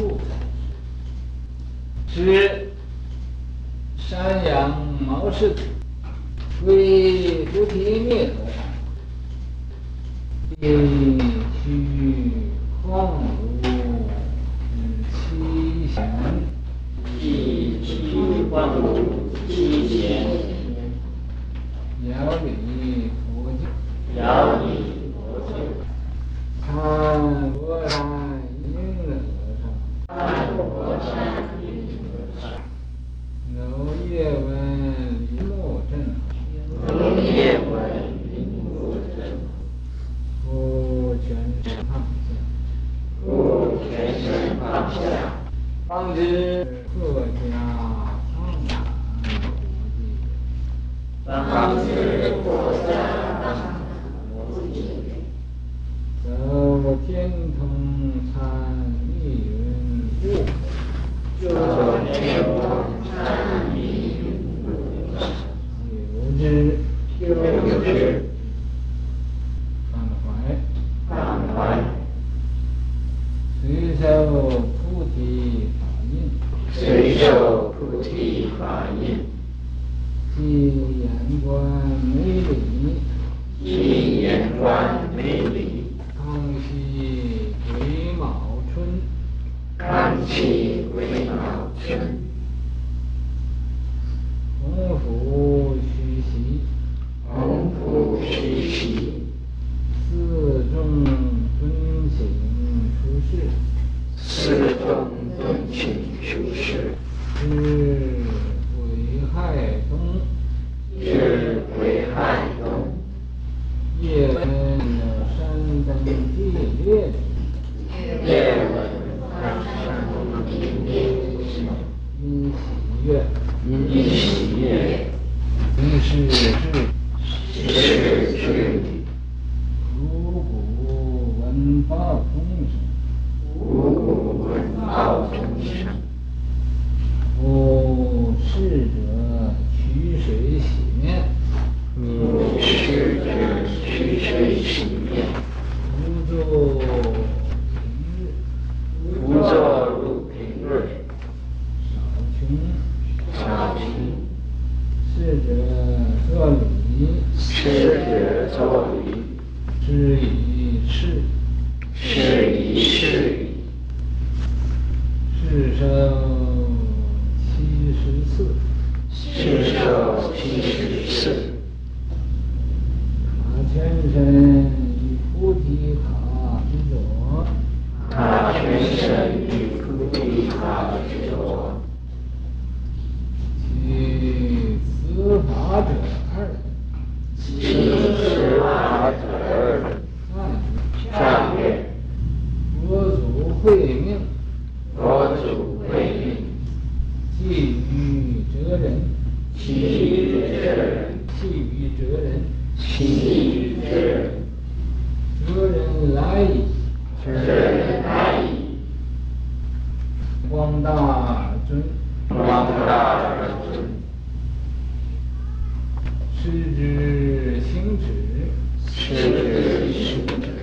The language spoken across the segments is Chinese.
部，是山羊毛氏子为菩提灭罗汉，因居旷无七贤，因居旷无七贤，遥离佛教，遥离。是危害东，是。这是去水洗面沐浴失之行止，失之行止。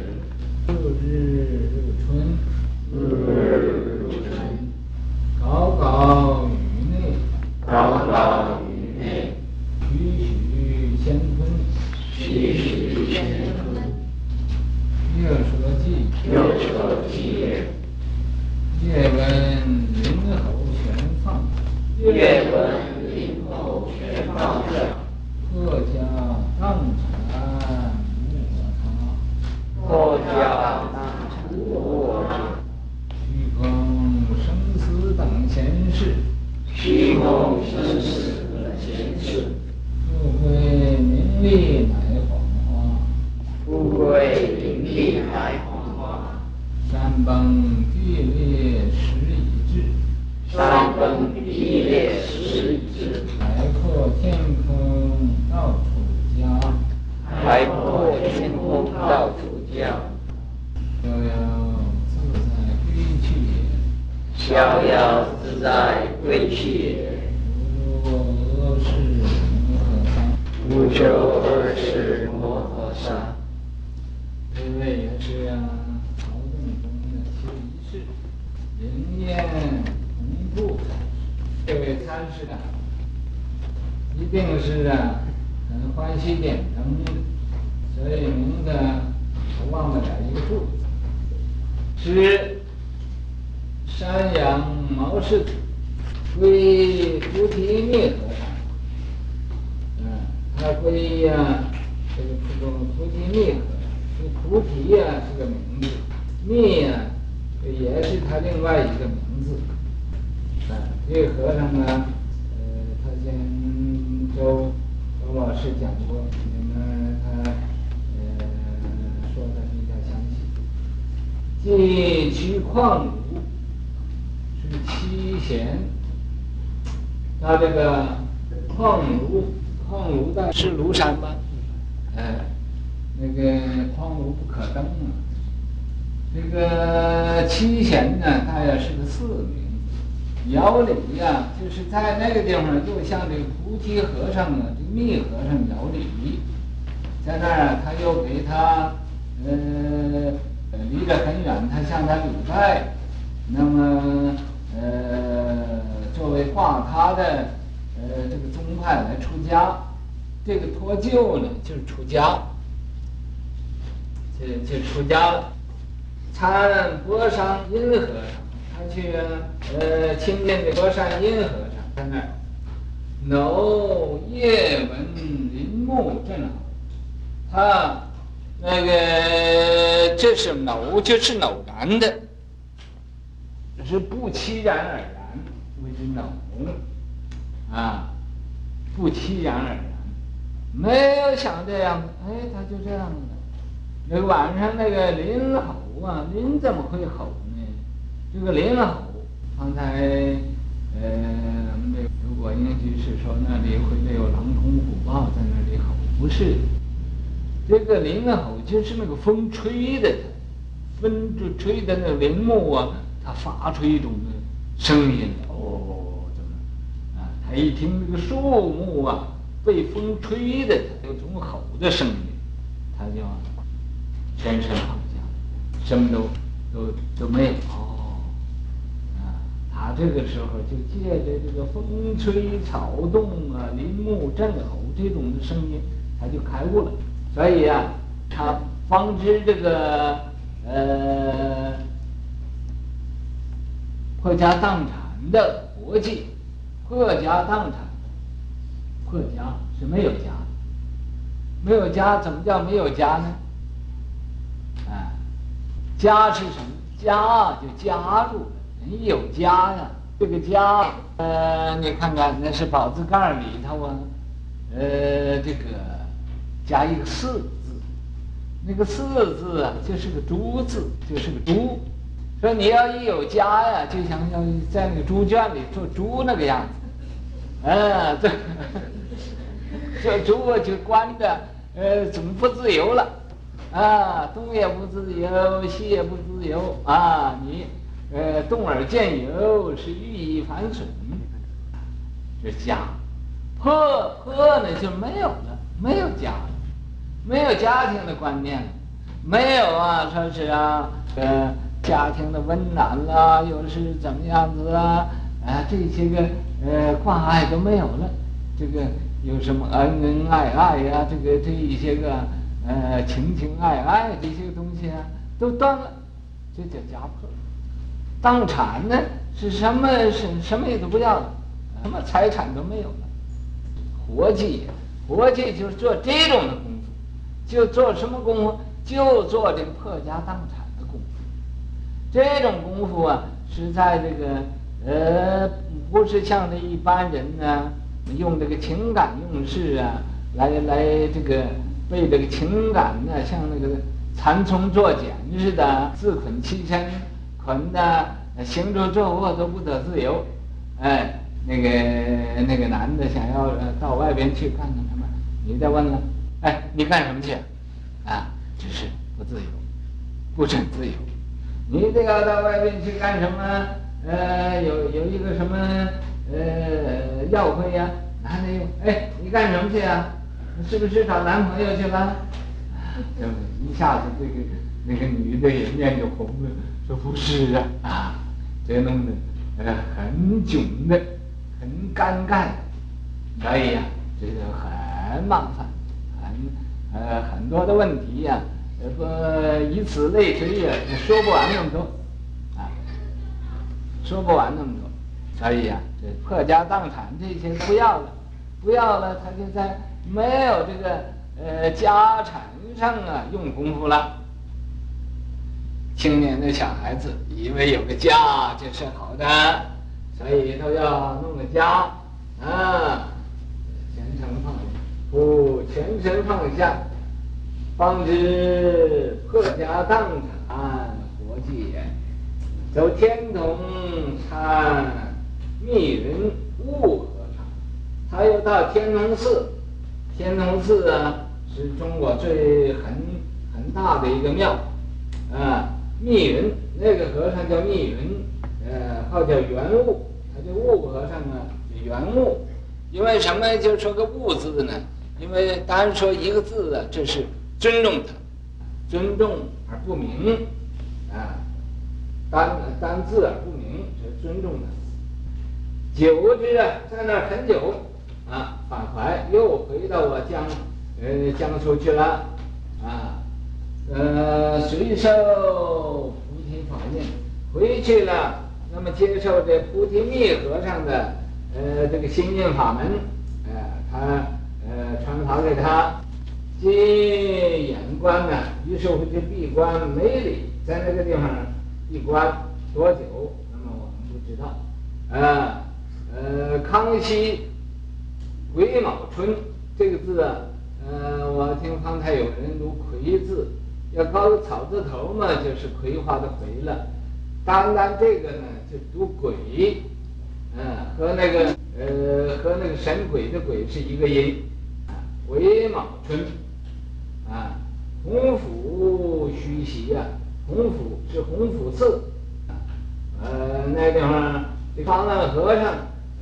Jesus. 九二是摩诃萨，这位也是啊，劳动中的仪式，人烟同步。这位参事长，一定是啊，很欢喜点灯，所以明天我忘不了一个数。十，山羊、毛氏、归、菩提、命。哎呀，这个这个菩提密和尚，这菩提呀是个名字，密呀也是他另外一个名字。啊，这个和尚呢，呃，他先周周老师讲过，你们他呃说的比较详细。即取旷儒是七贤，他这个旷儒，旷儒的是庐山吧？哎，那个矿炉不可登啊。这个七贤呢，他也是个寺名。遥礼呀，就是在那个地方，就像这个菩提和尚啊，这密和尚遥礼，在那儿他又给他，呃，离得很远，他向他礼拜，那么呃，作为挂他的呃这个宗派来出家，这个脱臼呢就是出家，就就出家了，参钵商殷和尚。他去呃亲近的钵商殷和尚在那儿，耨叶闻林木正好，他那个这是耨就是偶然的，是不期然而然为之耨啊，不期然而然，没有想这样的，哎，他就这样的。那晚上那个林吼啊，林怎么会吼呢？这个林吼，刚才呃，我们这个如果应居士说那里会没有狼虫虎豹在那里吼，不是，这个林吼就是那个风吹的，风就吹的那个林木啊，它发出一种声音，哦，他一听那个树木啊被风吹的，他有种吼的声音，他就全身放下，什么都都都没有。啊他这个时候就借着这个风吹草动啊、林木震吼这种的声音，他就开悟了。所以啊，他方知这个呃破家荡产的国际，破家当产，破家是没有家，没有家怎么叫没有家呢？啊，家是什么？家就加入。你有家呀，这个家，呃，你看看那是宝字盖里头啊，呃，这个加一个四字，那个四字啊，就是个猪字，就是个猪。说你要一有家呀，就像要在那个猪圈里做猪那个样子，啊，这这猪就关着，呃，怎么不自由了？啊，东也不自由，西也不自由啊，你。呃，动而见有，是欲意反损。这家破破呢就没有了，没有家了，没有家庭的观念了，没有啊，说是啊，呃，家庭的温暖啦，又是怎么样子啊？啊，这些个呃关爱都没有了，这个有什么恩恩爱爱呀、这个这一些个呃情情爱爱这些东西啊，都断了，这叫家破。当产呢是什么？什什么也都不要了，什么财产都没有了。活计，活计就是做这种的功夫，就做什么功夫？就做这个破家当产的功夫。这种功夫啊，是在这个呃，不是像那一般人呢，用这个情感用事啊，来来这个被这个情感呢，像那个蚕虫作茧似的，自捆其身。捆的行住坐卧都不得自由，哎，那个那个男的想要到外边去看看他们，你再问了，哎，你干什么去？啊，只是不自由，不准自由。你这个到外边去干什么？呃，有有一个什么呃要会呀？男的又，哎，你干什么去啊？是不是找男朋友去了？啊，一下子这个那个女的也面就红了。说不是啊，啊，这弄的呃很窘的，很尴尬，所以呀，这个很麻烦，很呃很多的问题呀，不以此类推呀，说不完那么多，啊，说不完那么多，所以呀，这破家荡产这些不要了，不要了，他就在没有这个呃家产上啊用功夫了。青年的小孩子以为有个家就是好的，所以都要弄个家啊，全程放下，不全程放下，方知破家荡产活计，走天童参密云悟和尚，他又到天童寺，天童寺啊是中国最很很大的一个庙啊。密云那个和尚叫密云，呃，号叫圆悟，他叫悟和尚啊，圆悟。因为什么就说个悟字呢？因为单说一个字啊，这是尊重他，尊重而不明，啊，单单字而不明，是尊重他。久之啊，在那儿很久，啊，返回又回到我江，呃，江苏去了，啊。呃，随受菩提法印，回去了，那么接受这菩提密和尚的呃这个心印法门，呃，他呃传法给他，今眼观呢，于是乎就闭关没理，在那个地方闭关多久？那么我们不知道。呃呃，康熙癸卯春这个字啊，呃，我听方才有人读癸字。要搞个草字头嘛，就是葵花的葵了。单单这个呢，就读鬼，嗯，和那个呃和那个神鬼的鬼是一个音，癸卯春，啊，洪府虚席呀，洪府是洪府寺，呃，那地方这方丈和尚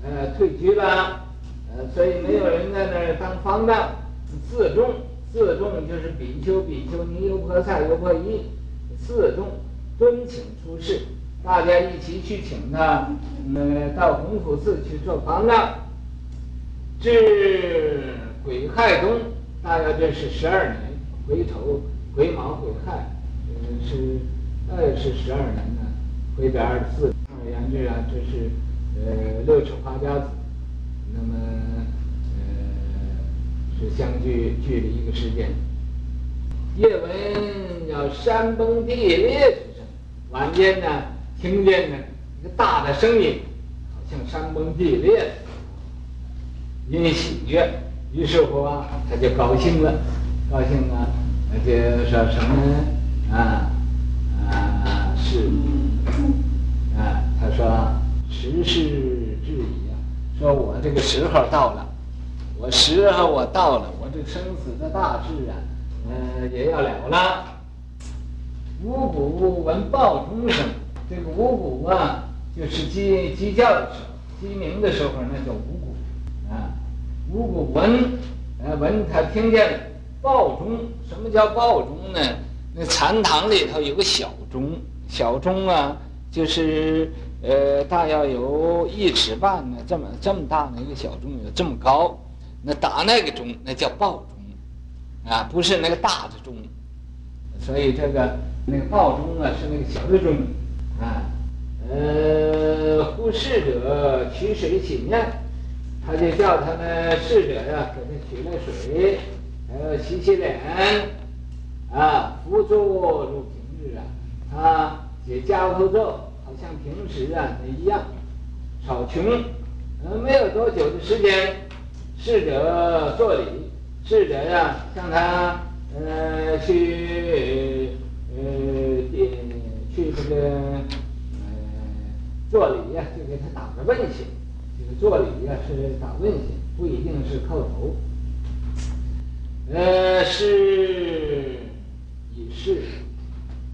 呃退居了，呃，所以没有人在那儿当方丈，寺众。四众就是比丘、比丘尼、优婆塞、优婆夷，四众尊请出世，大家一起去请他，呃，到洪府寺去做方丈。至癸亥冬，大约这是十二年，癸丑、癸卯、癸亥，呃，是二是十二年呢，癸癸二十四。换言之啊，这是呃六尺花甲子，那么。呃是相距距离一个时间。夜闻要山崩地裂之声，晚间呢听见呢一个大的声音，好像山崩地裂，因喜悦，于是乎啊他就高兴了，高兴啊，那就说什么呢？啊啊是啊，他说时势至矣啊，说我这个时候到了。我时候我到了，我这生死的大事啊，呃，也要了了。五谷闻爆钟声，这个五谷啊，就是鸡鸡叫的时候，鸡鸣的时候，那叫五谷啊。五谷闻，呃，闻他听见了报钟，什么叫报钟呢？那禅堂里头有个小钟，小钟啊，就是呃，大要有一尺半呢，这么这么大的一个小钟，有这么高。那打那个钟，那叫报钟，啊，不是那个大的钟，所以这个那个报钟啊是那个小的钟，啊，呃，呼侍者取水洗面，他就叫他们侍者呀给他取了水，还要洗洗脸，啊，趺坐如平日啊，他解跏趺坐，好像平时啊一样，少穷，呃，没有多久的时间。侍者做礼，侍者呀，向他呃去呃点去这个呃做礼呀，就给他打个问行。这个做礼呀是打问行，不一定是叩头。呃，是也是，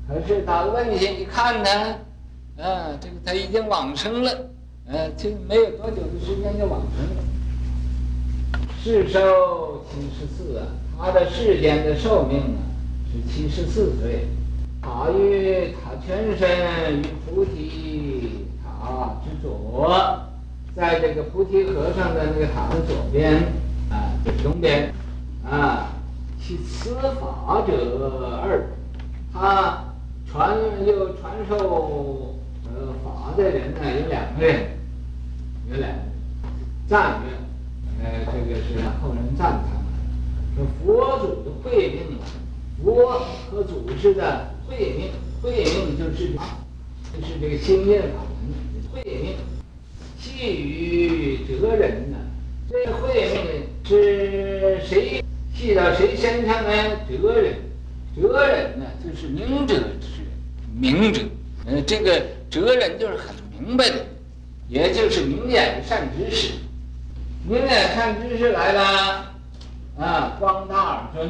可是打个问行，你看他，啊，这个他已经往生了，呃，这没有多久的时间就往生了。世寿七十四啊，他的世间的寿命啊是七十四岁。塔于塔全身于菩提塔之左，在这个菩提和尚的那个塔的左边啊，这东边啊，其司法者二，他传又传授呃法的人呢有两个人，有两个赞曰，呃，这个是后人赞他们，说佛祖的慧命啊，佛和祖师的慧命，慧命就是就是这个心念法门，慧命。系于哲人呢？这慧命是谁系到谁身上呢？哲人，哲人呢，就是明哲之人，明哲。呃，这个哲人就是很明白的，也就是明眼善知识。明眼善知识来了，啊，光大而尊。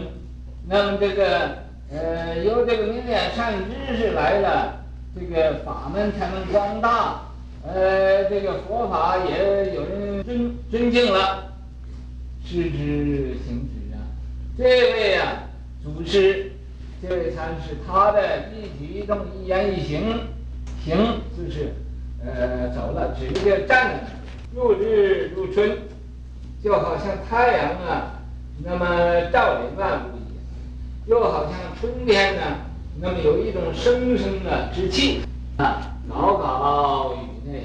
那么这个呃，由这个明眼善知识来了，这个法门才能光大。呃，这个佛法也有人尊尊敬了，知之行之。这位啊，祖师，这位禅师，他的一举一动、一言一行，行就是呃走了，直接站着，入日入春，就好像太阳啊，那么照临万物一样；又好像春天呢，那么有一种生生的之气啊，高高于。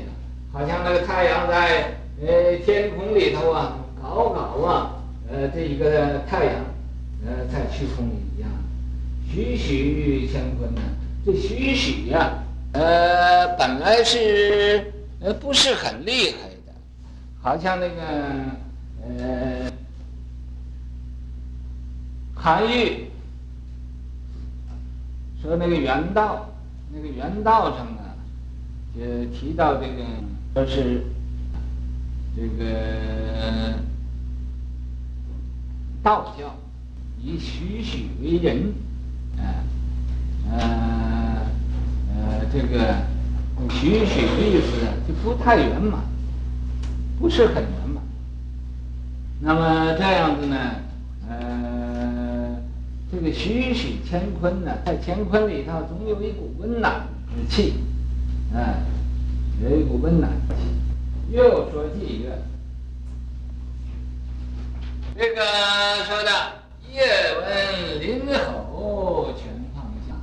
好像那个太阳在呃天空里头啊，搞搞啊，呃这一个太阳，呃在虚空里一样，栩栩乾坤呢。这栩栩呀，呃本来是呃不是很厉害的，好像那个呃韩愈说那个圆道，那个圆道上啊，就提到这个。说是这个道教以栩栩为人，啊，呃，呃，这个栩栩的意思就不太圆满，不是很圆满。那么这样子呢，呃，这个栩栩乾坤呢，在乾坤里头总有一股温暖之气，啊。有一股温暖气，又说几个，这个说的夜闻林吼全放下，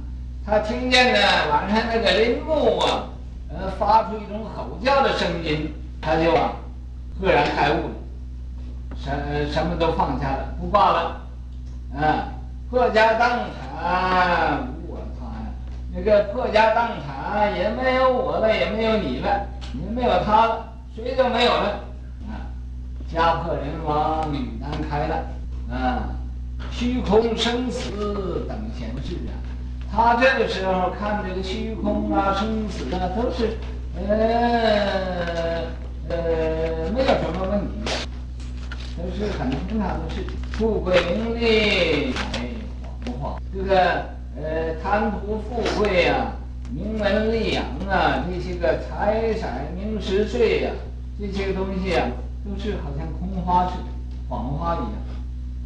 他听见呢晚上那个林木啊，呃发出一种吼叫的声音，他就啊赫然开悟了，什什么都放下了，不挂了，啊破家荡产无我他呀，那个破家荡产。也没有我了，也没有你了，也没有他了，谁都没有了。啊，家破人亡，女难开了。啊，虚空生死等闲事啊。他这个时候看这个虚空啊，生死啊，都是呃呃没有什么问题，都是很正常的事情。富贵名利，哎，谎话，这个呃贪图富贵呀、啊。名门利养啊，这些个财产名食睡呀，这些个东西啊，都是好像空花似的，谎话一样。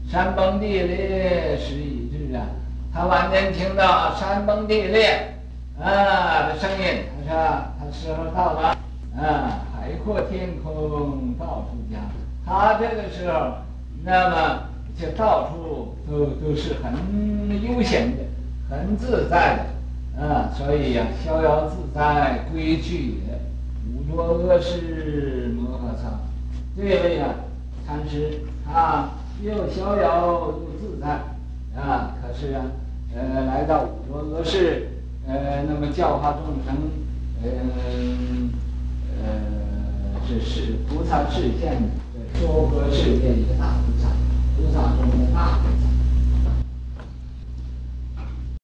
山崩地裂，时已至啊！他晚间听到山崩地裂啊的声音，他说他时候到了啊，海阔天空，到处家。他这个时候，那么就到处都都是很悠闲的，很自在的。啊，所以呀、逍遥自在归去也，五浊恶世摩诃萨。这位啊，禅师啊，又逍遥又自在啊。可是啊，呃，来到五浊恶世，呃，那么教化众生，嗯呃，呃，是是菩萨示现的，说佛世界一个大菩萨，菩萨中的大。